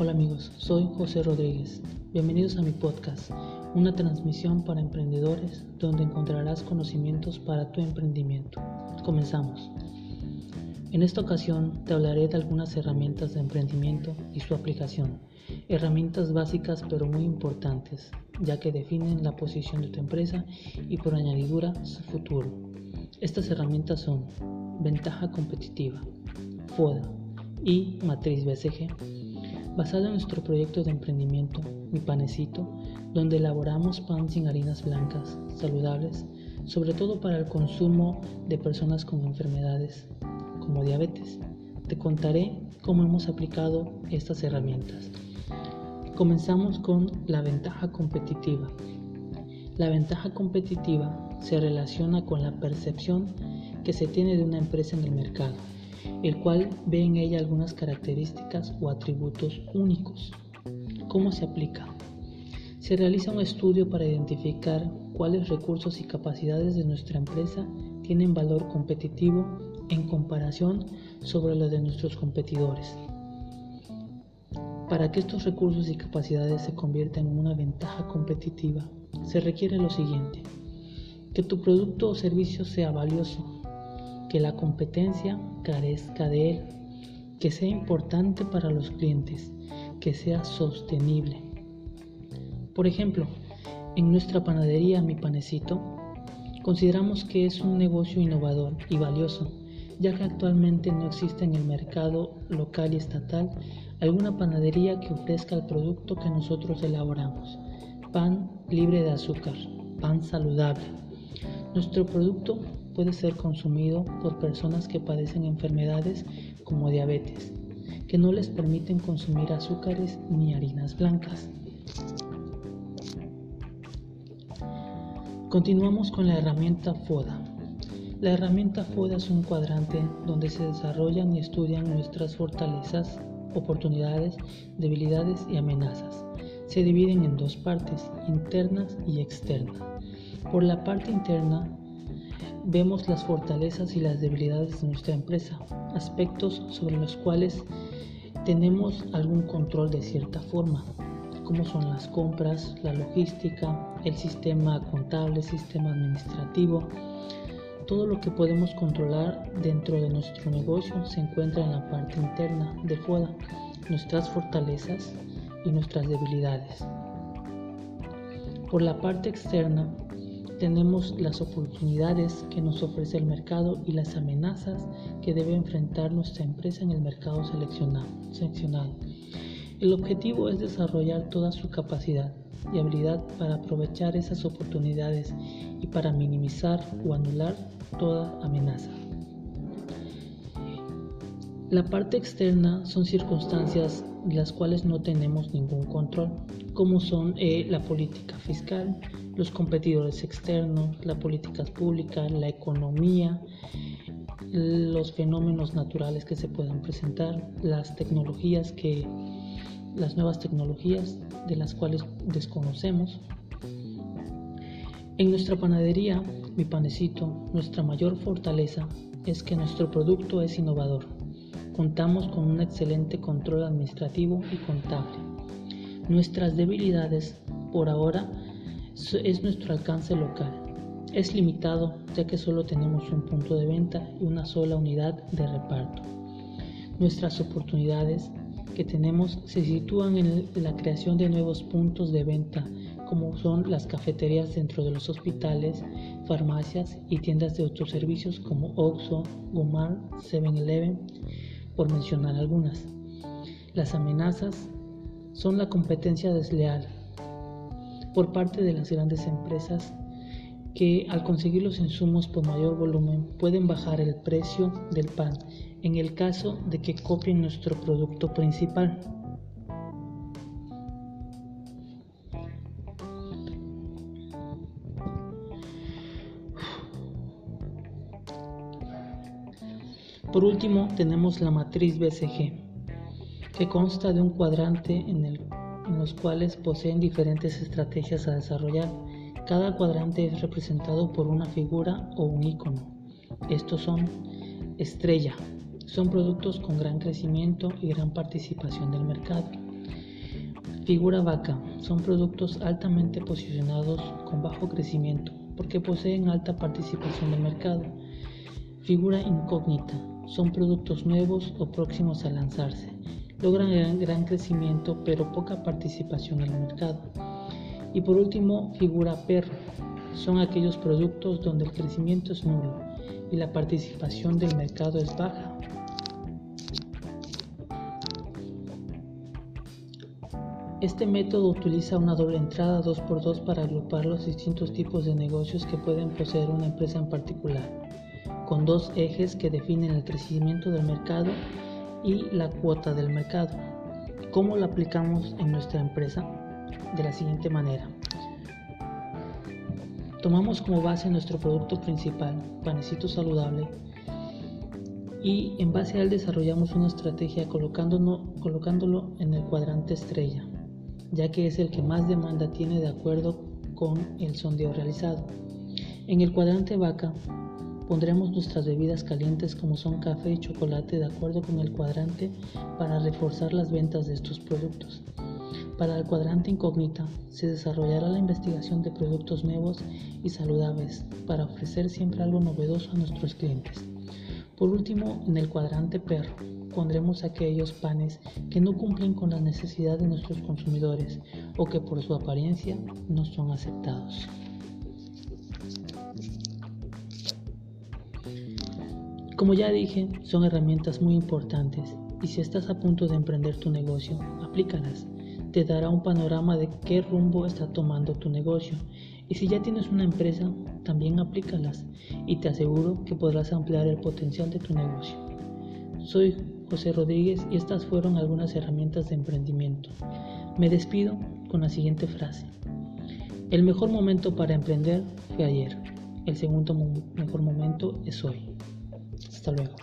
Hola amigos, soy José Rodríguez. Bienvenidos a mi podcast, una transmisión para emprendedores donde encontrarás conocimientos para tu emprendimiento. Comenzamos. En esta ocasión te hablaré de algunas herramientas de emprendimiento y su aplicación. Herramientas básicas pero muy importantes, ya que definen la posición de tu empresa y por añadidura su futuro. Estas herramientas son ventaja competitiva, FODA y matriz BCG. Basada en nuestro proyecto de emprendimiento, Mi Panecito, donde elaboramos pan sin harinas blancas, saludables, sobre todo para el consumo de personas con enfermedades como diabetes. Te contaré cómo hemos aplicado estas herramientas. Comenzamos con la ventaja competitiva. La ventaja competitiva se relaciona con la percepción que se tiene de una empresa en el mercado, el cual ve en ella algunas características o atributos únicos. ¿Cómo se aplica? Se realiza un estudio para identificar cuáles recursos y capacidades de nuestra empresa tienen valor competitivo en comparación sobre los de nuestros competidores. Para que estos recursos y capacidades se conviertan en una ventaja competitiva, se requiere lo siguiente. Que tu producto o servicio sea valioso, que la competencia carezca de él, que sea importante para los clientes, que sea sostenible. Por ejemplo, en nuestra panadería Mi Panecito, consideramos que es un negocio innovador y valioso, ya que actualmente no existe en el mercado local y estatal alguna panadería que ofrezca el producto que nosotros elaboramos, pan libre de azúcar, pan saludable. Nuestro producto puede ser consumido por personas que padecen enfermedades como diabetes, que no les permiten consumir azúcares ni harinas blancas. Continuamos con la herramienta FODA. La herramienta FODA es un cuadrante donde se desarrollan y estudian nuestras fortalezas, oportunidades, debilidades y amenazas. Se dividen en dos partes, internas y externas. Por la parte interna vemos las fortalezas y las debilidades de nuestra empresa, aspectos sobre los cuales tenemos algún control de cierta forma, como son las compras, la logística, el sistema contable, el sistema administrativo. Todo lo que podemos controlar dentro de nuestro negocio se encuentra en la parte interna de FODA, nuestras fortalezas y nuestras debilidades. Por la parte externa tenemos las oportunidades que nos ofrece el mercado y las amenazas que debe enfrentar nuestra empresa en el mercado seleccionado. El objetivo es desarrollar toda su capacidad y habilidad para aprovechar esas oportunidades y para minimizar o anular toda amenaza. La parte externa son circunstancias de las cuales no tenemos ningún control, como son eh, la política fiscal, los competidores externos, las políticas públicas, la economía, los fenómenos naturales que se pueden presentar, las tecnologías que las nuevas tecnologías de las cuales desconocemos. En nuestra panadería, mi panecito, nuestra mayor fortaleza es que nuestro producto es innovador. Contamos con un excelente control administrativo y contable. Nuestras debilidades, por ahora, es nuestro alcance local. Es limitado ya que solo tenemos un punto de venta y una sola unidad de reparto. Nuestras oportunidades que tenemos se sitúan en la creación de nuevos puntos de venta, como son las cafeterías dentro de los hospitales, farmacias y tiendas de otros servicios como Oxxo, Gomar, 7-Eleven, por mencionar algunas. Las amenazas son la competencia desleal por parte de las grandes empresas que al conseguir los insumos por mayor volumen pueden bajar el precio del pan en el caso de que copien nuestro producto principal. Por último tenemos la matriz BCG, que consta de un cuadrante en, el, en los cuales poseen diferentes estrategias a desarrollar. Cada cuadrante es representado por una figura o un icono. Estos son estrella, son productos con gran crecimiento y gran participación del mercado. Figura vaca. Son productos altamente posicionados con bajo crecimiento porque poseen alta participación del mercado. Figura incógnita. Son productos nuevos o próximos a lanzarse. Logran gran, crecimiento pero poca participación en el mercado. Y por último, figura perro. Son aquellos productos donde el crecimiento es nulo y la participación del mercado es baja. Este método utiliza una doble entrada 2x2 para agrupar los distintos tipos de negocios que pueden poseer una empresa en particular, con dos ejes que definen el crecimiento del mercado y la cuota del mercado. ¿Cómo lo aplicamos en nuestra empresa? De la siguiente manera. Tomamos como base nuestro producto principal, panecito saludable, y en base a él desarrollamos una estrategia colocándolo en el cuadrante estrella ya que es el que más demanda tiene de acuerdo con el sondeo realizado. En el cuadrante vaca pondremos nuestras bebidas calientes como son café y chocolate de acuerdo con el cuadrante para reforzar las ventas de estos productos. Para el cuadrante incógnita se desarrollará la investigación de productos nuevos y saludables para ofrecer siempre algo novedoso a nuestros clientes. Por último, en el cuadrante perro pondremos aquellos panes que no cumplen con la necesidad de nuestros consumidores o que por su apariencia no son aceptados. Como ya dije, son herramientas muy importantes y si estás a punto de emprender tu negocio, aplícalas. Te dará un panorama de qué rumbo está tomando tu negocio y si ya tienes una empresa, también aplícalas y te aseguro que podrás ampliar el potencial de tu negocio. Soy José Rodríguez y estas fueron algunas herramientas de emprendimiento. Me despido con la siguiente frase. El mejor momento para emprender fue ayer. El segundo mejor momento es hoy. Hasta luego.